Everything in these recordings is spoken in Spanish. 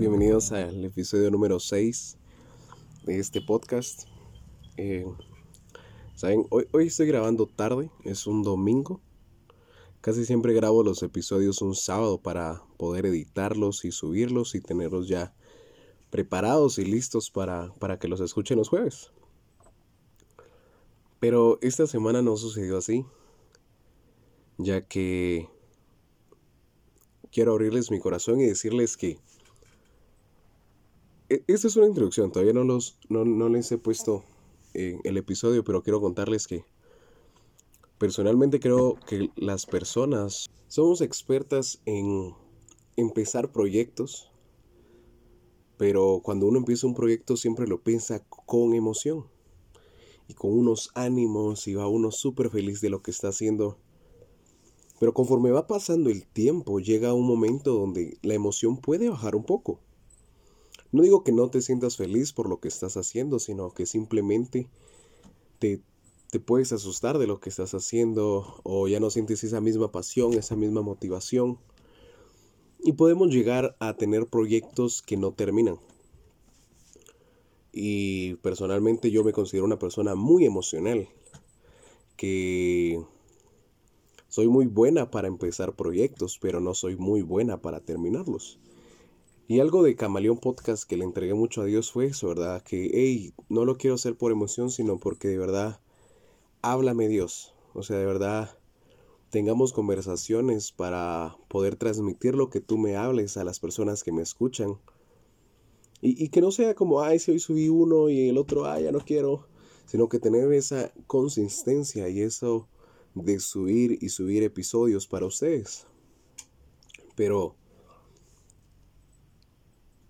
bienvenidos al episodio número 6 de este podcast. Eh, Saben, hoy, hoy estoy grabando tarde, es un domingo. Casi siempre grabo los episodios un sábado para poder editarlos y subirlos y tenerlos ya preparados y listos para, para que los escuchen los jueves. Pero esta semana no sucedió así, ya que quiero abrirles mi corazón y decirles que esta es una introducción, todavía no, los, no, les he puesto en el episodio, pero quiero contarles que personalmente creo que las personas somos expertas en empezar proyectos, pero cuando uno empieza un proyecto siempre lo piensa con emoción y con unos ánimos y va uno súper feliz de lo que está haciendo. Pero conforme va pasando el tiempo, llega un momento donde la emoción puede bajar un poco. No digo que no te sientas feliz por lo que estás haciendo, sino que simplemente te, te puedes asustar de lo que estás haciendo o ya no sientes esa misma pasión, esa misma motivación. Y podemos llegar a tener proyectos que no terminan. Y personalmente yo me considero una persona muy emocional, que soy muy buena para empezar proyectos, pero no soy muy buena para terminarlos. Y algo de Camaleón Podcast que le entregué mucho a Dios fue eso, ¿verdad? Que, hey, no lo quiero hacer por emoción, sino porque de verdad, háblame Dios. O sea, de verdad, tengamos conversaciones para poder transmitir lo que tú me hables a las personas que me escuchan. Y, y que no sea como, ay, si hoy subí uno y el otro, ay, ya no quiero. Sino que tener esa consistencia y eso de subir y subir episodios para ustedes. Pero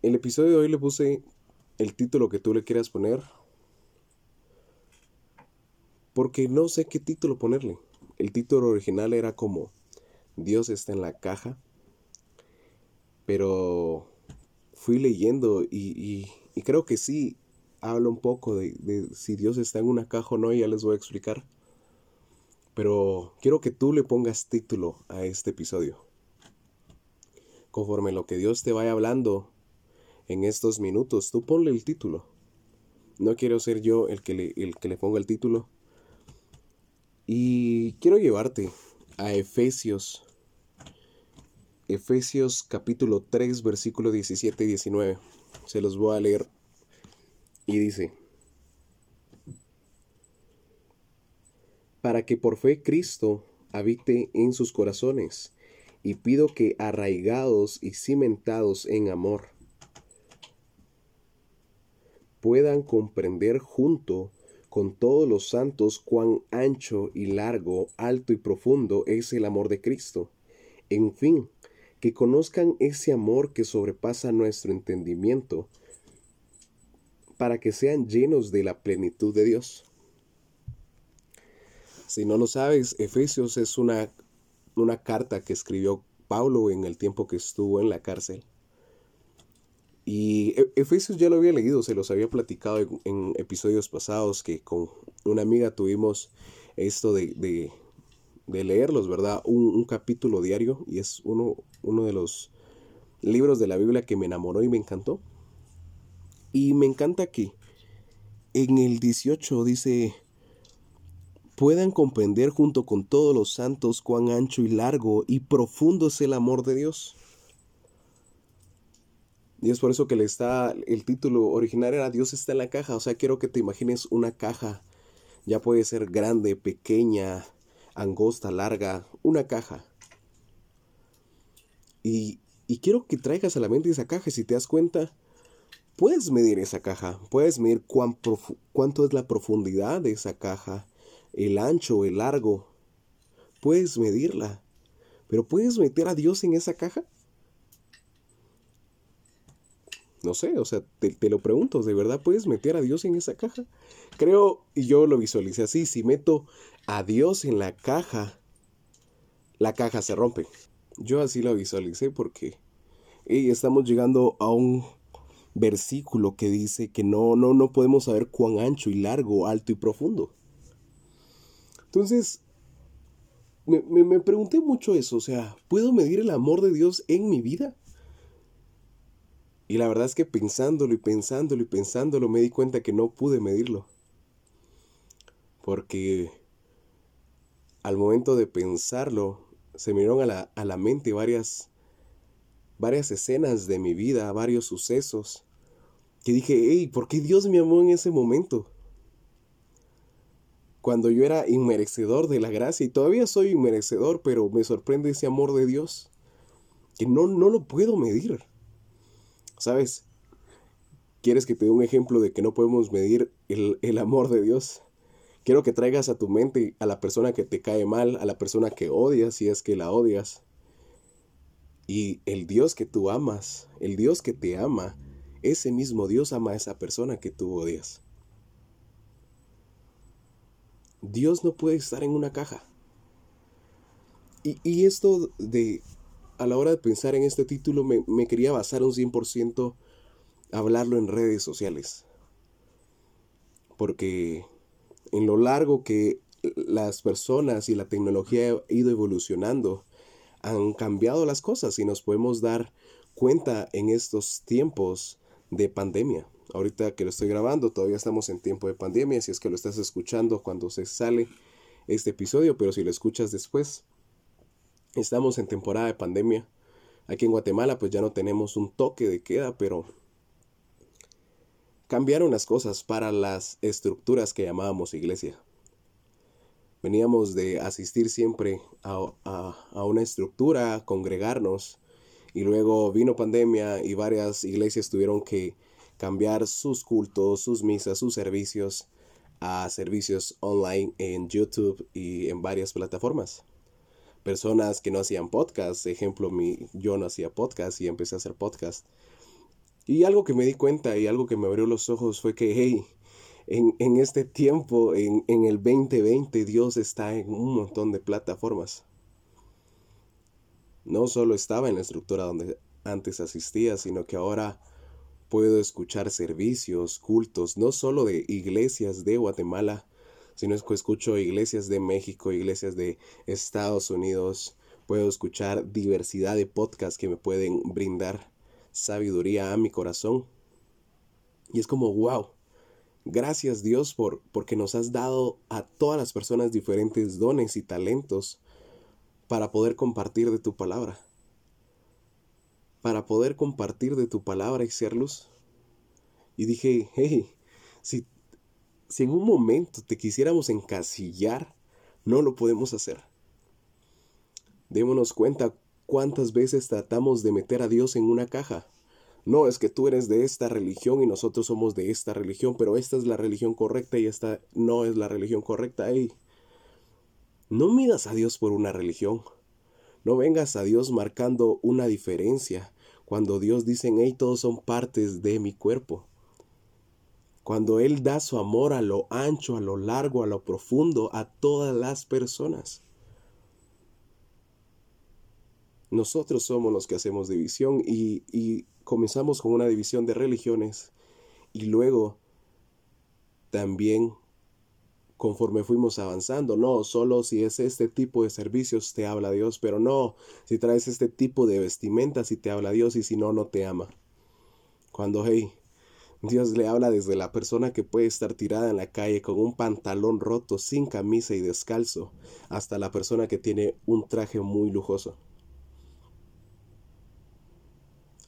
el episodio de hoy le puse el título que tú le quieras poner. Porque no sé qué título ponerle. El título original era como Dios está en la caja. Pero fui leyendo y, creo que sí habla un poco de, de, si Dios está en una caja o no, ya les voy a explicar. Pero quiero que tú le pongas título a este episodio. Conforme lo que Dios te vaya hablando, en estos minutos. Tú ponle el título. No quiero ser yo el que le, el que le ponga el título. Y quiero llevarte a Efesios. Efesios capítulo 3 versículo 17 y 19. Se los voy a leer. Y dice. Para que por fe Cristo habite en sus corazones. Y pido que arraigados y cimentados en amor puedan comprender junto con todos los santos cuán ancho y largo, alto y profundo es el amor de Cristo. En fin, que conozcan ese amor que sobrepasa nuestro entendimiento, para que sean llenos de la plenitud de Dios. Si no lo sabes, Efesios es una, una carta que escribió Pablo en el tiempo que estuvo en la cárcel. Y e, Efesios ya lo había leído, se los había platicado en, episodios pasados que con una amiga tuvimos esto de, de, leerlos, ¿verdad? Un, capítulo diario y es uno, uno de los libros de la Biblia que me enamoró y me encantó. Y me encanta que en el 18 dice, puedan comprender junto con todos los santos cuán ancho y largo y profundo es el amor de Dios y es por eso que le está, el título original era Dios está en la caja. O sea, quiero que te imagines una caja. Ya puede ser grande, pequeña, angosta, larga, una caja. Y, y quiero que traigas a la mente esa caja. Si te das cuenta, puedes medir esa caja. Puedes medir cuán cuánto es la profundidad de esa caja, el ancho, el largo. Puedes medirla. Pero ¿puedes meter a Dios en esa caja? No sé, o sea, te, lo pregunto, ¿de verdad puedes meter a Dios en esa caja? Creo, y yo lo visualicé así, si meto a Dios en la caja, la caja se rompe. Yo así lo visualicé porque estamos llegando a un versículo que dice que no, no, no podemos saber cuán ancho y largo, alto y profundo. Entonces, me, me pregunté mucho eso, o sea, ¿puedo medir el amor de Dios en mi vida? Y la verdad es que pensándolo y pensándolo y pensándolo me di cuenta que no pude medirlo. Porque al momento de pensarlo, se me dieron a la, a la mente varias, varias escenas de mi vida, varios sucesos, que dije, hey, ¿por qué Dios me amó en ese momento? Cuando yo era inmerecedor de la gracia, y todavía soy inmerecedor, pero me sorprende ese amor de Dios, que no, no lo puedo medir. ¿Sabes? ¿Quieres que te dé un ejemplo de que no podemos medir el, amor de Dios? Quiero que traigas a tu mente a la persona que te cae mal, a la persona que odias, si es que la odias. Y el Dios que tú amas, el Dios que te ama, ese mismo Dios ama a esa persona que tú odias. Dios no puede estar en una caja. Y, y esto de a la hora de pensar en este título me, quería basar un 100% hablarlo en redes sociales. Porque en lo largo que las personas y la tecnología ha ido evolucionando, han cambiado las cosas y nos podemos dar cuenta en estos tiempos de pandemia. Ahorita que lo estoy grabando, todavía estamos en tiempo de pandemia, si es que lo estás escuchando cuando se sale este episodio, pero si lo escuchas después, Estamos en temporada de pandemia. Aquí en Guatemala pues ya no tenemos un toque de queda, pero cambiaron las cosas para las estructuras que llamábamos iglesia. Veníamos de asistir siempre a, a, una estructura, congregarnos, y luego vino pandemia y varias iglesias tuvieron que cambiar sus cultos, sus misas, sus servicios a servicios online en YouTube y en varias plataformas personas que no hacían podcast. Ejemplo, mi, yo no hacía podcast y empecé a hacer podcast. Y algo que me di cuenta y algo que me abrió los ojos fue que, hey, en, en este tiempo, en, en el 2020, Dios está en un montón de plataformas. No solo estaba en la estructura donde antes asistía, sino que ahora puedo escuchar servicios, cultos, no solo de iglesias de Guatemala, sino escucho iglesias de México, iglesias de Estados Unidos, puedo escuchar diversidad de podcasts que me pueden brindar sabiduría a mi corazón. Y es como, wow, gracias Dios por, porque nos has dado a todas las personas diferentes dones y talentos para poder compartir de tu palabra. Para poder compartir de tu palabra y ser luz. Y dije, hey, si si en un momento te quisiéramos encasillar, no lo podemos hacer. Démonos cuenta cuántas veces tratamos de meter a Dios en una caja. No, es que tú eres de esta religión y nosotros somos de esta religión, pero esta es la religión correcta y esta no es la religión correcta. Ey, no midas a Dios por una religión. No vengas a Dios marcando una diferencia cuando Dios dice, hey, todos son partes de mi cuerpo. Cuando Él da su amor a lo ancho, a lo largo, a lo profundo, a todas las personas. Nosotros somos los que hacemos división y, comenzamos con una división de religiones y luego también conforme fuimos avanzando. No, solo si es este tipo de servicios te habla Dios, pero no, si traes este tipo de vestimentas y te habla Dios y si no, no te ama. Cuando, hey, Dios le habla desde la persona que puede estar tirada en la calle con un pantalón roto, sin camisa y descalzo, hasta la persona que tiene un traje muy lujoso.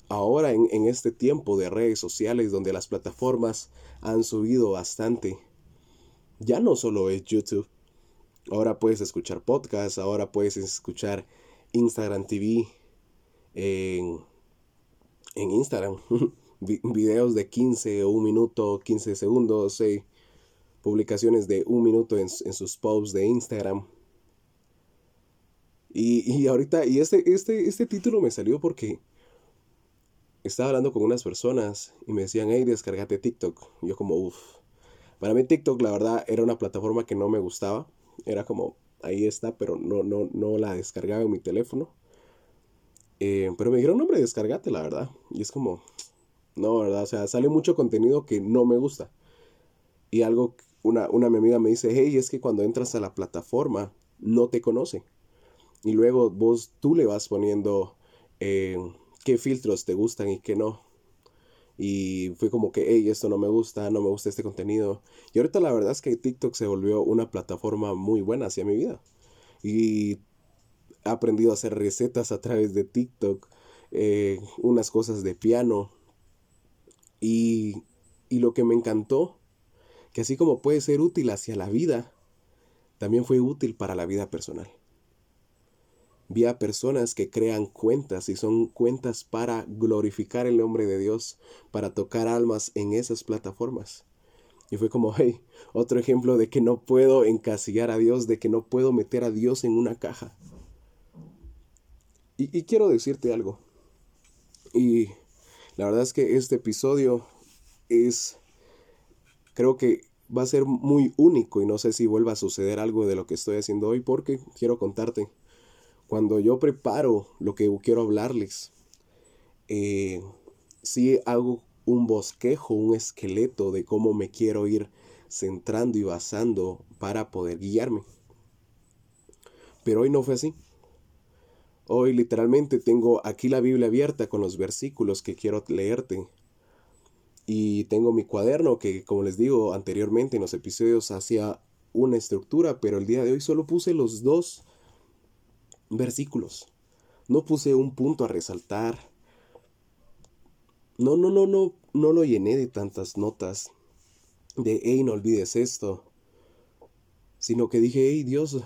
Ahora en, en este tiempo de redes sociales donde las plataformas han subido bastante, ya no solo es YouTube, ahora puedes escuchar podcasts, ahora puedes escuchar Instagram TV en, en Instagram. videos de 15 o un minuto, 15 segundos, publicaciones de un minuto en, sus posts de Instagram. Y, ahorita, y este, este, este título me salió porque estaba hablando con unas personas y me decían, hey, descargate TikTok. Y yo como, uff. Para mí TikTok, la verdad, era una plataforma que no me gustaba. Era como, ahí está, pero no, no, no la descargaba en mi teléfono. Eh, pero me dijeron, hombre, descargate, la verdad. Y es como, no, ¿verdad? O sea, sale mucho contenido que no me gusta. Y algo, una, una mi amiga me dice, hey, es que cuando entras a la plataforma no te conoce. Y luego vos, tú le vas poniendo eh, qué filtros te gustan y qué no. y fue como que, hey, esto no me gusta, no me gusta este contenido. Y ahorita la verdad es que TikTok se volvió una plataforma muy buena hacia mi vida. Y he aprendido a hacer recetas a través de TikTok, eh, unas cosas de piano. Y, y lo que me encantó, que así como puede ser útil hacia la vida, también fue útil para la vida personal. Vi a personas que crean cuentas y son cuentas para glorificar el nombre de Dios, para tocar almas en esas plataformas. Y fue como, hey, otro ejemplo de que no puedo encasillar a Dios, de que no puedo meter a Dios en una caja. Y, y quiero decirte algo. Y la verdad es que este episodio es, creo que va a ser muy único y no sé si vuelva a suceder algo de lo que estoy haciendo hoy porque quiero contarte cuando yo preparo lo que quiero hablarles, eh, sí hago un bosquejo, un esqueleto de cómo me quiero ir centrando y basando para poder guiarme. Pero hoy no fue así. Hoy literalmente tengo aquí la Biblia abierta con los versículos que quiero leerte. Y tengo mi cuaderno que, como les digo anteriormente en los episodios, hacía una estructura, pero el día de hoy solo puse los dos versículos. No puse un punto a resaltar. No, no, no, no, no lo llené de tantas notas de, hey, no olvides esto. Sino que dije, hey, Dios,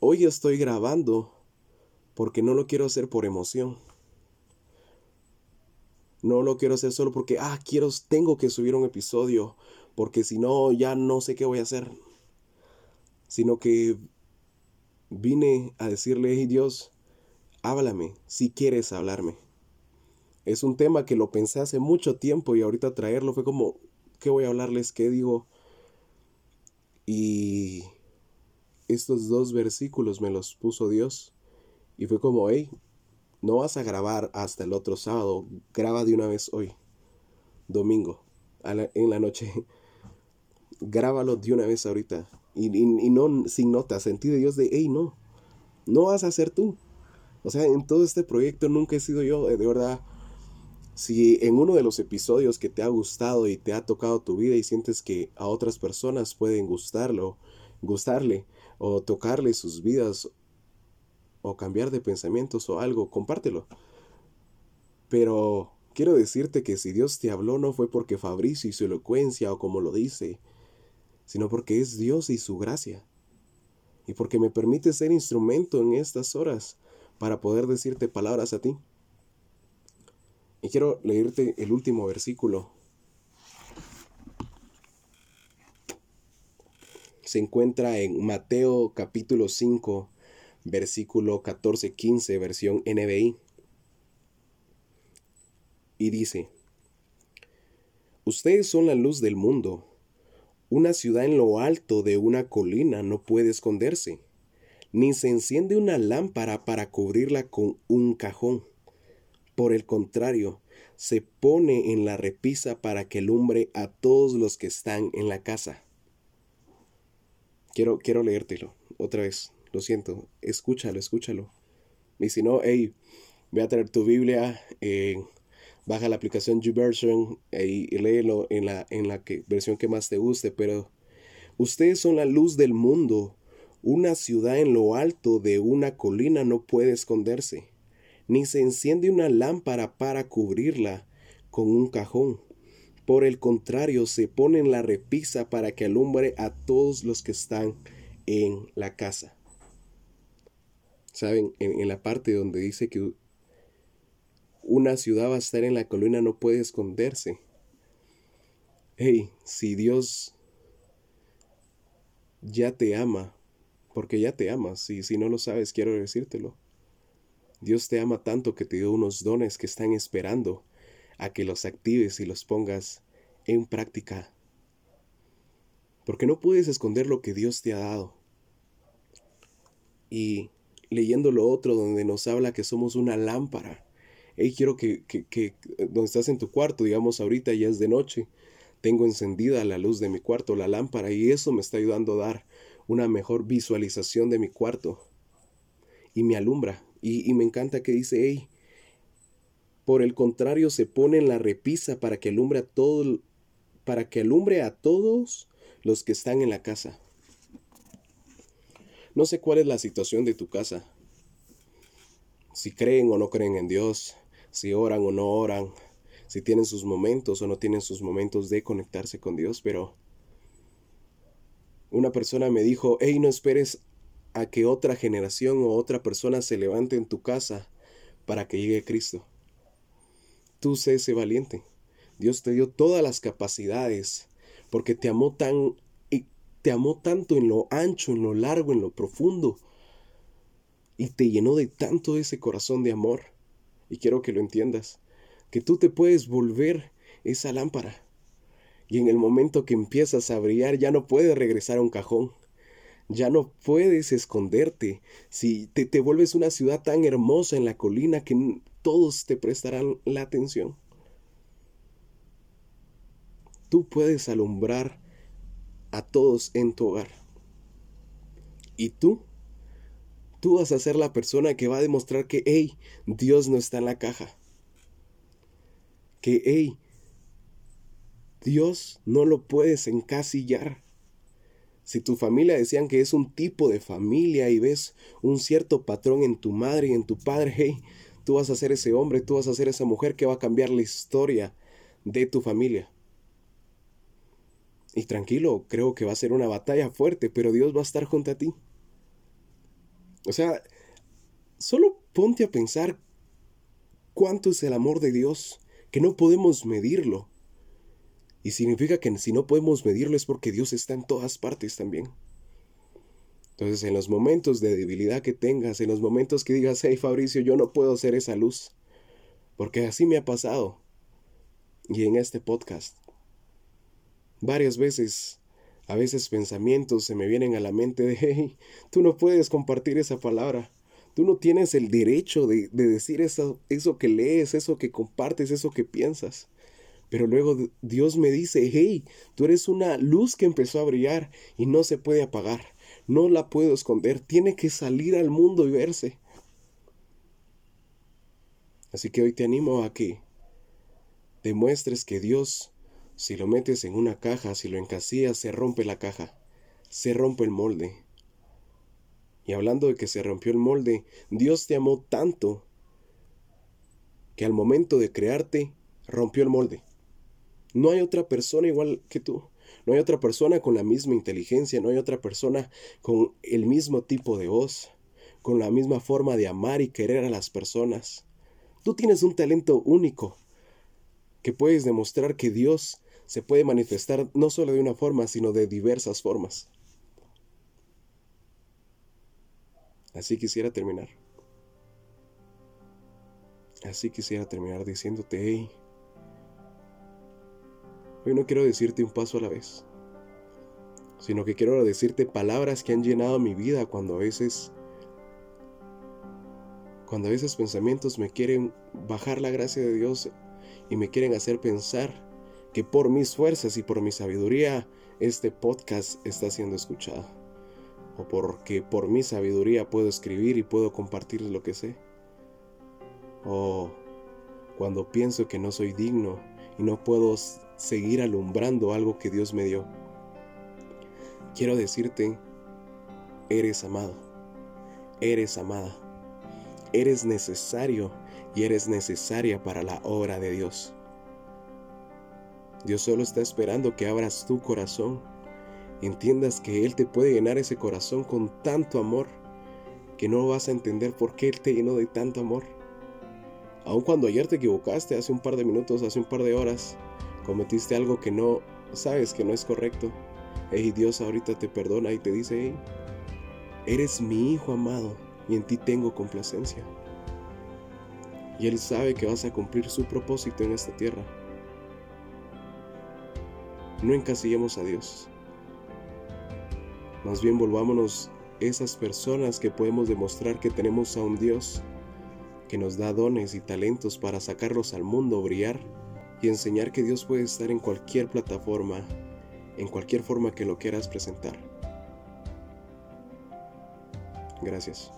hoy estoy grabando porque no lo quiero hacer por emoción. No lo quiero hacer solo porque, ah, quiero, tengo que subir un episodio, porque si no, ya no sé qué voy a hacer. Sino que vine a decirle, hey Dios, háblame si quieres hablarme. Es un tema que lo pensé hace mucho tiempo y ahorita traerlo fue como, ¿qué voy a hablarles? ¿Qué digo? Y estos dos versículos me los puso Dios y fue como, hey, no vas a grabar hasta el otro sábado, graba de una vez hoy, domingo, en la noche. Grábalo de una vez ahorita. Y, no sin notas, sentido de Dios de, hey, no, no vas a ser tú. O sea, en todo este proyecto nunca he sido yo, de verdad. Si en uno de los episodios que te ha gustado y te ha tocado tu vida y sientes que a otras personas pueden gustarlo, gustarle o tocarle sus vidas o cambiar de pensamientos o algo, compártelo. Pero quiero decirte que si Dios te habló no fue porque Fabricio y su elocuencia o como lo dice, sino porque es Dios y su gracia. Y porque me permite ser instrumento en estas horas para poder decirte palabras a ti. Y quiero leerte el último versículo. Se encuentra en Mateo capítulo 5, versículo 14-15, versión NBI. Y dice, Ustedes son la luz del mundo. Una ciudad en lo alto de una colina no puede esconderse, ni se enciende una lámpara para cubrirla con un cajón. Por el contrario, se pone en la repisa para que alumbre a todos los que están en la casa. Quiero, quiero leértelo otra vez. Lo siento. Escúchalo, escúchalo. Y si no, hey, voy a traer tu Biblia. Eh, baja la aplicación YouVersion y léelo en la, en la que, versión que más te guste, pero ustedes son la luz del mundo. Una ciudad en lo alto de una colina no puede esconderse, ni se enciende una lámpara para cubrirla con un cajón. Por el contrario, se pone en la repisa para que alumbre a todos los que están en la casa. ¿Saben? En, en la parte donde dice que una ciudad va a estar en la colina, no puede esconderse. Hey, si Dios ya te ama, porque ya te ama, si, si no lo sabes, quiero decírtelo. Dios te ama tanto que te dio unos dones que están esperando a que los actives y los pongas en práctica. Porque no puedes esconder lo que Dios te ha dado. Y leyendo lo otro donde nos habla que somos una lámpara hey, quiero que, que, que eh, donde estás en tu cuarto, digamos ahorita ya es de noche, tengo encendida la luz de mi cuarto, la lámpara, y eso me está ayudando a dar una mejor visualización de mi cuarto. Y me alumbra. Y, y me encanta que dice, hey, Por el contrario, se pone en la repisa para que alumbre a todo, para que alumbre a todos los que están en la casa. No sé cuál es la situación de tu casa. Si creen o no creen en Dios, si oran o no oran, si tienen sus momentos o no tienen sus momentos de conectarse con Dios, pero una persona me dijo, hey, no esperes a que otra generación o otra persona se levante en tu casa para que llegue Cristo. Tú sé ese valiente. Dios te dio todas las capacidades porque te amó tan te amó tanto en lo ancho, en lo largo, en lo profundo y te llenó de tanto ese corazón de amor. Y quiero que lo entiendas, que tú te puedes volver esa lámpara. Y en el momento que empiezas a brillar ya no puedes regresar a un cajón ya no puedes esconderte. Si te, te vuelves una ciudad tan hermosa en la colina que todos te prestarán la atención. Tú puedes alumbrar a todos en tu hogar. Y tú, tú vas a ser la persona que va a demostrar que, hey, Dios no está en la caja. Que, hey, Dios no lo puedes encasillar. Si tu familia decían que es un tipo de familia y ves un cierto patrón en tu madre y en tu padre, hey, tú vas a ser ese hombre, tú vas a ser esa mujer que va a cambiar la historia de tu familia. Y tranquilo, creo que va a ser una batalla fuerte, pero Dios va a estar junto a ti. O sea, solo ponte a pensar cuánto es el amor de Dios, que no podemos medirlo. Y significa que si no podemos medirlo es porque Dios está en todas partes también. Entonces, en los momentos de debilidad que tengas, en los momentos que digas, hey Fabricio, yo no puedo ser esa luz, porque así me ha pasado. Y en este podcast, varias veces, a veces pensamientos se me vienen a la mente de, hey, tú no puedes compartir esa palabra. Tú no tienes el derecho de, de decir eso, eso que lees, eso que compartes, eso que piensas. Pero luego Dios me dice, hey, tú eres una luz que empezó a brillar y no se puede apagar, no la puedo esconder, tiene que salir al mundo y verse. Así que hoy te animo a que demuestres que Dios, si lo metes en una caja, si lo encasillas, se rompe la caja, se rompe el molde. Y hablando de que se rompió el molde, Dios te amó tanto que al momento de crearte, rompió el molde. No hay otra persona igual que tú. No hay otra persona con la misma inteligencia, no hay otra persona con el mismo tipo de voz, con la misma forma de amar y querer a las personas. Tú tienes un talento único que puedes demostrar que Dios se puede manifestar no solo de una forma, sino de diversas formas. Así quisiera terminar. Así quisiera terminar diciéndote, hey, Hoy no quiero decirte un paso a la vez, sino que quiero decirte palabras que han llenado mi vida cuando a veces cuando a veces pensamientos me quieren bajar la gracia de Dios y me quieren hacer pensar que por mis fuerzas y por mi sabiduría este podcast está siendo escuchado. O porque por mi sabiduría puedo escribir y puedo compartir lo que sé. O cuando pienso que no soy digno y no puedo seguir alumbrando algo que Dios me dio. Quiero decirte, eres amado, eres amada, eres necesario y eres necesaria para la obra de Dios. Dios solo está esperando que abras tu corazón, entiendas que Él te puede llenar ese corazón con tanto amor que no vas a entender por qué Él te llenó de tanto amor. Aun cuando ayer te equivocaste, hace un par de minutos, hace un par de horas, cometiste algo que no sabes que no es correcto. Hey, Dios ahorita te perdona y te dice, eres mi hijo amado y en ti tengo complacencia. Y Él sabe que vas a cumplir su propósito en esta tierra. No encasillemos a Dios. Más bien volvámonos esas personas que podemos demostrar que tenemos a un Dios que nos da dones y talentos para sacarlos al mundo, brillar y enseñar que Dios puede estar en cualquier plataforma, en cualquier forma que lo quieras presentar. Gracias.